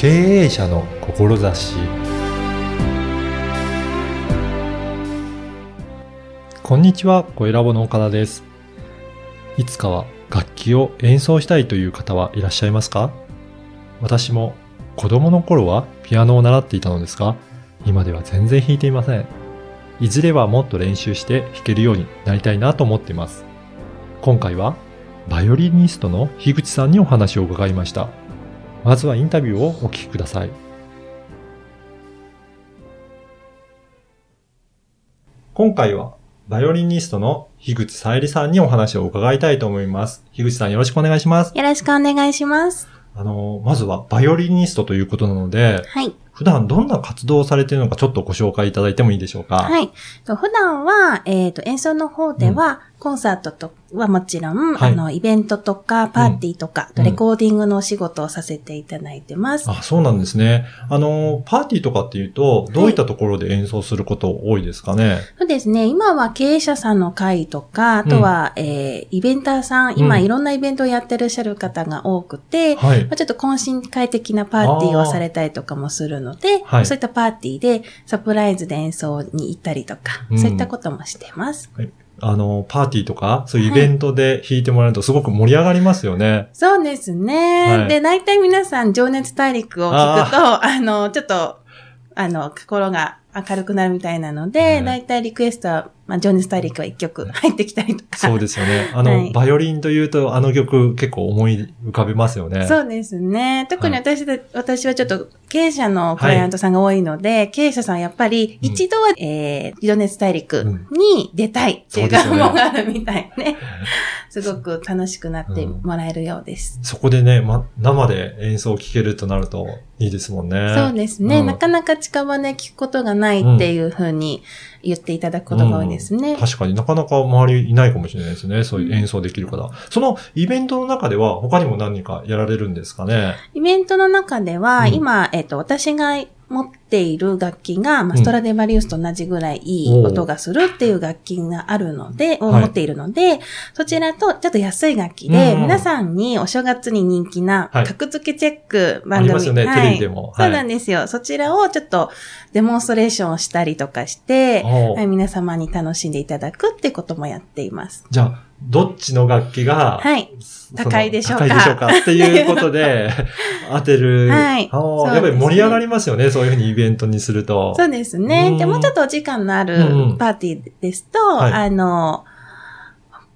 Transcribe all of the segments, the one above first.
経営者の志こんにちは、小ラボの岡田です。いつかは楽器を演奏したいという方はいらっしゃいますか？私も子供の頃はピアノを習っていたのですが、今では全然弾いていません。いずれはもっと練習して弾けるようになりたいなと思っています。今回はバイオリニストの樋口さんにお話を伺いました。まずはインタビューをお聞きください。今回はバイオリニストの樋口さゆりさんにお話を伺いたいと思います。樋口さんよろしくお願いします。よろしくお願いします。あの、まずはバイオリニストということなので、はい。普段どんな活動をされているのかちょっとご紹介いただいてもいいでしょうか？はい。と普段は、えっ、と、演奏の方では、コンサートとはもちろん、はいあの、イベントとか、パーティーとか、うんレコーディングのお仕事をさせていただいてます。あ、そうなんですね。あの、パーティーとかっていうと、どういったところで演奏すること多いですかね？そうですね。今は経営者さんの会とか、あとは、えーイベンターさん、今うんいろんなイベントをやってらっしゃる方が多くて、はいまあ、ちょっと懇親会的なパーティーをされたりとかもするので、はいそういったパーティーでサプライズで演奏に行ったりとか、うんそういったこともしてます。あの、パーティーとか、そういうイベントで弾いてもらうとすごく盛り上がりますよね。そうですね。はいで、大体皆さん、情熱大陸を聞くと、あの、ちょっと、あの、心が明るくなるみたいなので、はい大体リクエストは、まあ、情熱大陸は一曲入ってきたりとか。そうですよね。あの、はいバイオリンというと、あの曲結構思い浮かべますよね。そうですね。特に私で、私はちょっと経営者のクライアントさんが多いので、経営者さんはやっぱりうん一度は、えー、情熱大陸に出たいっていう願望があるみたいね。すごく楽しくなってもらえるようです。そこでね、ま、生で演奏を聴けるとなるといいですもんね。そうですね、うんなかなか近場で聞くことがないっていうふうに言っていただくことが多いですね。確かになかなか周りいないかもしれないですね。そういう演奏できる方。そのイベントの中では他にも何かやられるんですかね？イベントの中では、うん今、えっ、と、私が持っている楽器が、まあ、うん。ストラデバリウスと同じぐらいいい音がするっていう楽器があるので、をはい。持っているので、そちらとちょっと安い楽器で、うん。皆さんにお正月に人気な、はい。格付けチェック番組。ありますよねはいテレビでも。はい。そうなんですよ。そちらをちょっとデモンストレーションをしたりとかして、はい、皆様に楽しんでいただくってこともやっています。じゃあ、どっちの楽器が、はい。高いでしょうか高いでしょうかっていうことで、当てる。はいやっぱり盛り上がりますよね。そういうふうにイベントにすると。そうですね。うんで、もうちょっとお時間のあるうんパーティーですと、はいあの、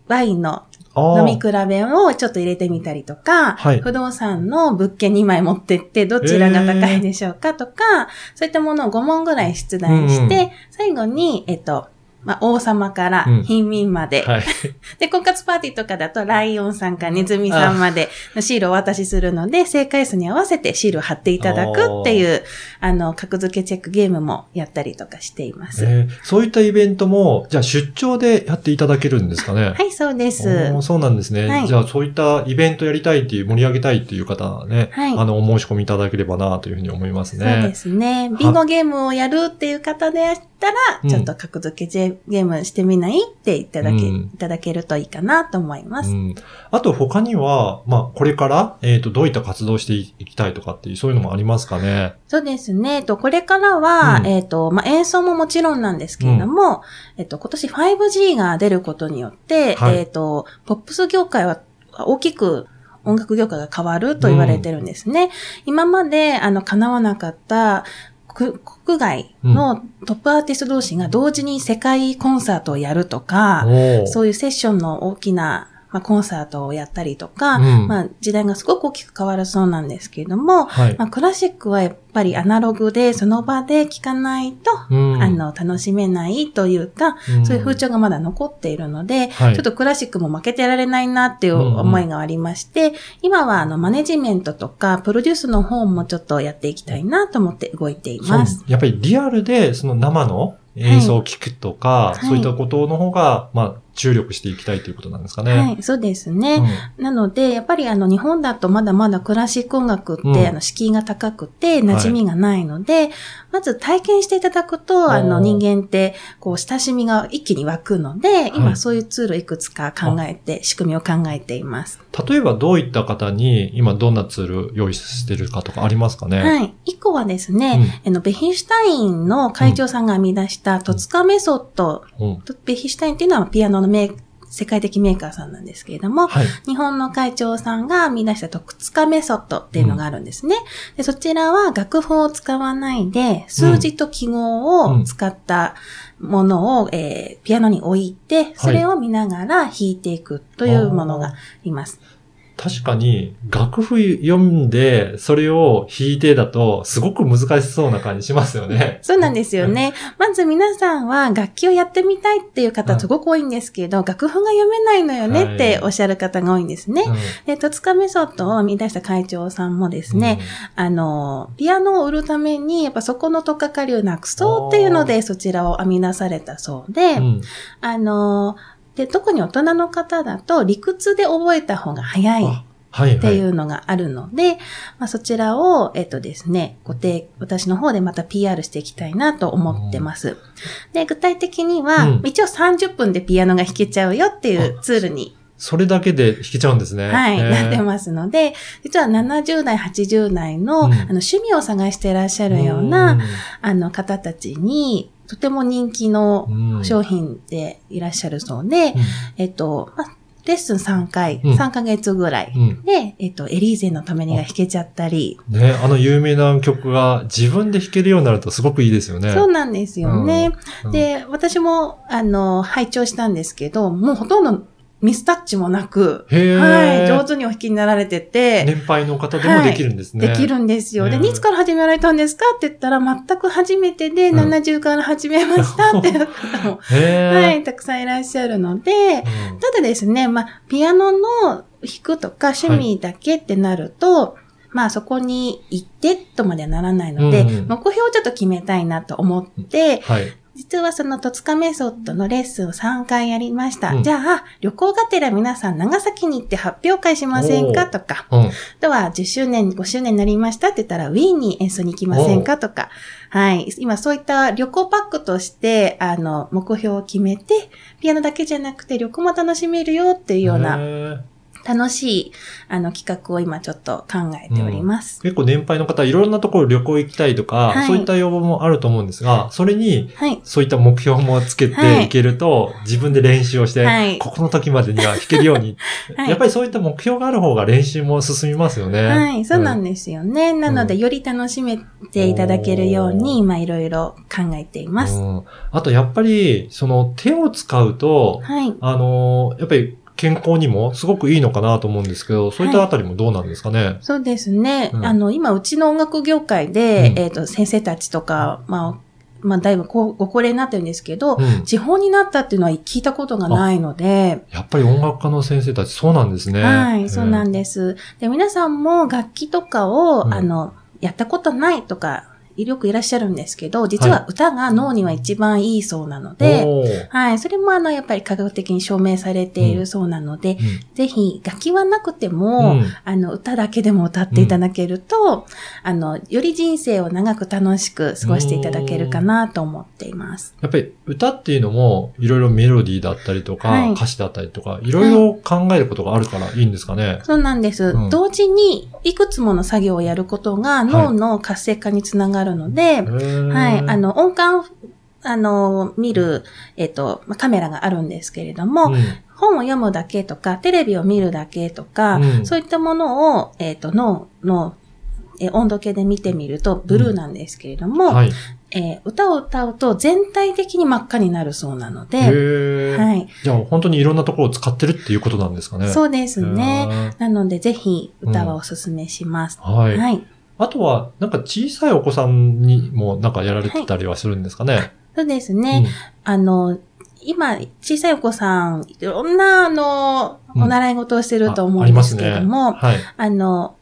ワインの飲み比べをちょっと入れてみたりとか、はい不動産の物件2枚持ってってどちらが高いでしょうかとか、そういったものを5問ぐらい出題して、うん最後に、えっと、まあ、王様からうん貧民まで、はい。で、婚活パーティーとかだと、ライオンさんからネズミさんまでのシールをお渡しするので、正解数に合わせてシールを貼っていただくっていう、あの、格付けチェックゲームもやったりとかしています。えーそういったイベントも、じゃあ出張でやっていただけるんですかね？はい、そうです。そうなんですね。はいじゃあそういったイベントやりたいっていう、盛り上げたいっていう方はね、はいあの、お申し込みいただければなというふうに思いますね。そうですね。ビンゴゲームをやるっていう方でしたら、うんちょっと格付けゲームしてみない？っていただけ、うんいただけるといいかなと思います。うん。あと他には、まあ、これから、えっ、と、どういった活動をしていきたいとかっていう、そういうのもありますかね？そうですね。えっと、これからは、うんえっと、まあ、演奏ももちろんなんですけれども、えっと、今年 5G が出ることによって、はいえっと、ポップス業界は大きく音楽業界が変わると言われてるんですね。今まで、あの、叶わなかった、く国外のトップアーティスト同士が同時に世界コンサートをやるとか、そういうセッションの大きな、まあ、コンサートをやったりとか、うん。まあ、時代がすごく大きく変わるそうなんですけれども、はい。まあ、クラシックはやっぱりアナログでその場で聴かないと、うん。あの、楽しめないというか、うん。そういう風潮がまだ残っているので、はい。ちょっとクラシックも負けてられないなっていう思いがありまして、今はあの、マネジメントとか、プロデュースの方もちょっとやっていきたいなと思って動いています。やっぱりリアルで、その生の演奏を聞くとか、はい。そういったことの方が、まあ、注力していきたいということなんですかね。はい、そうですね。うんなので、やっぱりあの、日本だとまだまだクラシック音楽って、うんあの、敷居が高くて、馴染みがないので、まず体験していただくと、あの、人間って、こう、親しみが一気に湧くので、今そういうツールいくつか考えて、仕組みを考えています。例えばどういった方に今どんなツール用意してるかとかありますかね？はい。一個はですね、うん、あの、ベヒシュタインの会長さんが編み出した戸塚メソッド、うん、ベヒシュタインっていうのはピアノのメー世界的メーカーさんなんですけれども、はい、日本の会長さんが見出した特塚メソッドっていうのがあるんですね。うん、でそちらは楽譜を使わないで、数字と記号を使ったものを、うん、えー、ピアノに置いて、それを見ながら弾いていくというものがあります。はい確かに楽譜読んで、それを弾いてだと、すごく難しそうな感じしますよね。そうなんですよね。まず皆さんは楽器をやってみたいっていう方すごく多いんですけど、楽譜が読めないのよねっておっしゃる方が多いんですね。はい、で、戸塚メソッドを見出した会長さんもですね、うん、あの、ピアノを売るために、やっぱそこのとっかかりをなくそうっていうので、そちらを編み出されたそうで、うん、あの、で、特に大人の方だと理屈で覚えた方が早い。っていうのがあるので、はいはい、まあ、そちらを、えっとですね、ご提、私の方でまた PR していきたいなと思ってます。で、具体的には、うん、一応30分でピアノが弾けちゃうよっていうツールにそれだけで弾けちゃうんですね。はい、なってますので、実は70代、80代の、うん、あの趣味を探していらっしゃるような、あの方たちに、とても人気の商品でいらっしゃるそうで、うん、えっと、まレッスン3回、うん、3ヶ月ぐらい、うん、で、えっと、エリーゼのためにが弾けちゃったり。ね、あの有名な曲が自分で弾けるようになるとすごくいいですよね。そうなんですよね。うん、で、私も、あの、拝聴したんですけど、もうほとんどミスタッチもなく、はい、上手にお弾きになられてて。年配の方でもできるんですね。はい、できるんですよ。で、いつから始められたんですかって言ったら、全く初めてで、70から始めましたって。いう方も、はい、たくさんいらっしゃるので、うん、ただですね、まあ、ピアノの弾くとか趣味だけってなると、はいまあそこに行ってとまではならないので、うん、目標をちょっと決めたいなと思って、はい、実はその戸塚メソッドのレッスンを3回やりました。うん、じゃあ、旅行がてら皆さん長崎に行って発表会しませんかとか、うん、あとは10周年、5周年になりましたって言ったら、ウィーンに演奏に行きませんかとか、はい。今そういった旅行パックとして、あの、目標を決めて、ピアノだけじゃなくて旅行も楽しめるよっていうような楽しい、あの、企画を今ちょっと考えております。うん、結構年配の方、いろんなところ旅行行きたいとか、はい、そういった要望もあると思うんですが、それに、そういった目標もつけていけると、はい、自分で練習をして、はい、ここの時までには弾けるように、やっぱりそういった目標がある方が練習も進みますよね。はい、そうなんですよね。うん、なので、より楽しめていただけるように、今いろいろ考えています。あと、やっぱり、その手を使うと、はい、あの、やっぱり健康にもすごくいいのかなと思うんですけど、そういったあたりもどうなんですかね、はい、そうですね。うん、あの、今、うちの音楽業界で、うん、えっ、ー、と、先生たちとか、まあ、まあ、だいぶご高齢になってるんですけど、うん、地方になったっていうのは聞いたことがないので。やっぱり音楽家の先生たちそうなんですね。はい、そうなんです。で、皆さんも楽器とかを、あの、やったことないとか、よくいらっしゃるんですけど、実は歌が脳には一番いいそうなので、はい、はい、それもあの、やっぱり科学的に証明されているそうなので、うん、ぜひ楽器はなくても、うん、あの、歌だけでも歌っていただけると、あの、より人生を長く楽しく過ごしていただけるかなと思っています。やっぱり歌っていうのも、いろいろメロディーだったりとか、はい、歌詞だったりとか、いろいろ考えることがあるからいいんですかね。はい、そうなんです、同時に、いくつもの作業をやることが脳の活性化につながるので、はい、あの、音感あの、見る、えっ、と、カメラがあるんですけれども、うん、本を読むだけとか、テレビを見るだけとか、うん、そういったものを、えっ、と、脳の、え温度計で見てみると、ブルーなんですけれども、うんはい、えー、歌を歌うと全体的に真っ赤になるそうなので、はい。じゃあ本当にいろんなところを使ってるっていうことなんですかね。そうですね。なのでぜひ歌はおすすめします。はい。はいあとは、なんか小さいお子さんにもなんかやられてたりはするんですかね、はい、そうですね。うん、あの、今、小さいお子さん、いろんな、あの、お習い事をしてると思うんですけれども、うん、あはい、あの、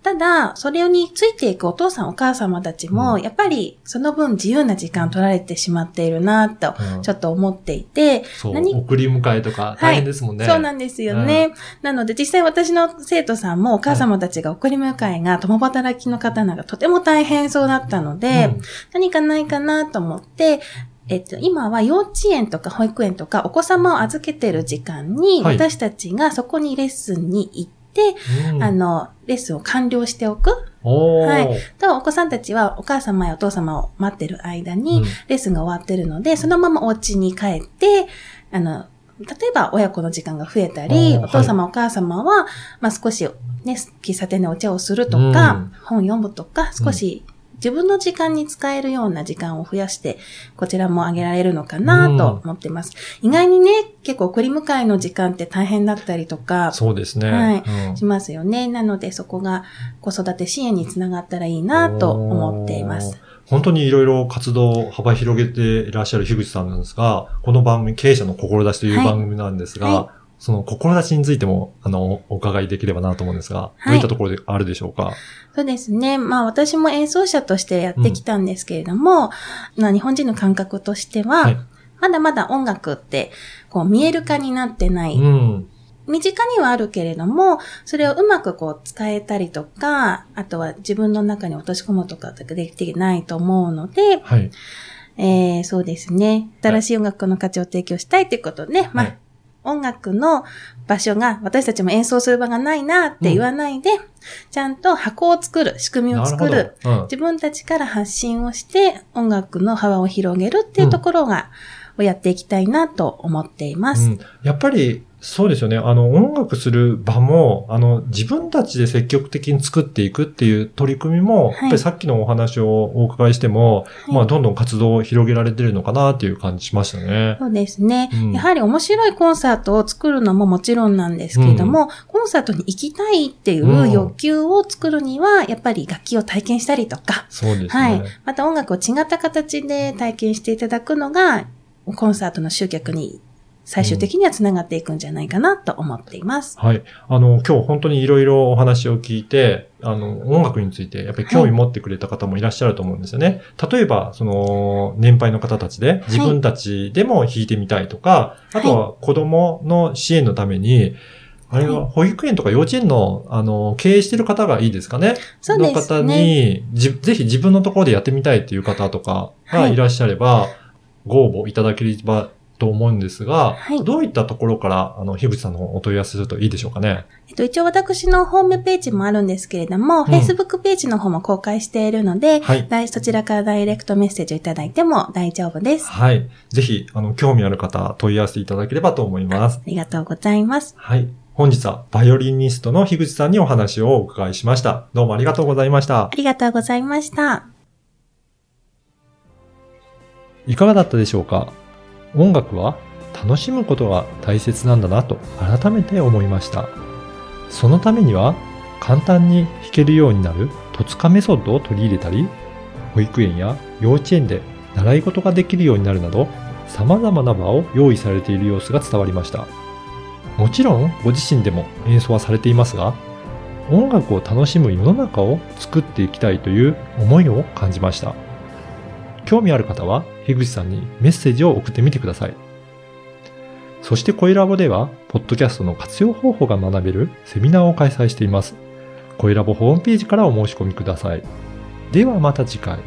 ただ、それについていくお父さんお母様たちも、うん。やっぱりその分自由な時間取られてしまっているなと、うん。ちょっと思っていて、そう、何送り迎えとか大変ですもんね。そうなんですよね。なので実際私の生徒さんもお母様たちが送り迎えが共働きの方なんかとても大変そうだったので、うん。何かないかなと思って、えっと、今は幼稚園とか保育園とかお子様を預けてる時間に、はい。私たちがそこにレッスンに行って、うん。あの、レッスンを完了しておく。はい。と、お子さんたちはお母様やお父様を待ってる間にうん、レッスンが終わってるので、そのままお家に帰って、あの、例えば親子の時間が増えたり、お父様、お母様は、まあ少しね、喫茶店でお茶をするとか、うん。本読むとか、少し自分の時間に使えるような時間を増やして、こちらもあげられるのかなと思ってます。意外にね、結構送り迎えの時間って大変だったりとか、そうですね。はいうんしますよね。なのでそこが子育て支援につながったらいいなと思っています。本当にいろいろ活動を幅広げていらっしゃる樋口さんなんですが、この番組、経営者の志というはい番組なんですが、はその志についても、あの、お伺いできればなと思うんですが、はいどういったところであるでしょうか？そうですね。まあ私も演奏者としてやってきたんですけれども、まあ日本人の感覚としては、はいまだまだ音楽ってこう見える化になってない。うん。身近にはあるけれども、それをうまくこう使えたりとか、あとは自分の中に落とし込むとかできてないと思うので、はい。えー、そうですね。新しい音楽の価値を提供したいということで、まあ、はい音楽の場所が私たちも演奏する場がないなって言わないで、ちゃんと箱を作る、仕組みを作る。うん自分たちから発信をして音楽の幅を広げるっていうところが、をやっていきたいなと思っています。うんやっぱり、そうですよね。あの、音楽する場も、あの、自分たちで積極的に作っていくっていう取り組みも、はいやっぱりさっきのお話をお伺いしても、はいまあ、どんどん活動を広げられてるのかなっていう感じしましたね。そうですね、うんやはり面白いコンサートを作るのももちろんなんですけれども、コンサートに行きたいっていう欲求を作るには、やっぱり楽器を体験したりとか、そうですね。はい。また音楽を違った形で体験していただくのが、コンサートの集客に最終的にはつながっていくんじゃないかなと思っています。はい。あの、今日本当にいろいろお話を聞いて、あの、音楽についてやっぱり興味持ってくれた方もいらっしゃると思うんですよね。例えば、その、年配の方たちで自分たちでも弾いてみたいとか、あとは子供の支援のために、あれは保育園とか幼稚園の、あの、経営してる方がいいですかね？そうですの方ね。に、じぜひ自分のところでやってみたいっていう方とかがいらっしゃれば、ご応募いただければと思うんですが、はいどういったところから、あの、樋口さんのお問い合わせするといいでしょうかね？えっと、一応私のホームページもあるんですけれども、うん Facebook ページの方も公開しているので、はい。そちらからダイレクトメッセージをいただいても大丈夫です。はい。ぜひ、あの、興味ある方、問い合わせていただければと思いますあ。りがとうございます。はい。本日は、バイオリニストの樋口さんにお話をお伺いしました。どうもありがとうございましたあ。りがとうございました。いかがだったでしょうか？音楽は楽しむことが大切なんだなと改めて思いました。そのためには簡単に弾けるようになる戸塚メソッドを取り入れたり、保育園や幼稚園で習い事ができるようになるなど様々な場を用意されている様子が伝わりました。もちろんご自身でも演奏はされていますが、音楽を楽しむ世の中を作っていきたいという思いを感じました。興味ある方は、樋口さんにメッセージを送ってみてください。そして、声ラボでは、ポッドキャストの活用方法が学べるセミナーを開催しています。声ラボホームページからお申し込みください。ではまた次回。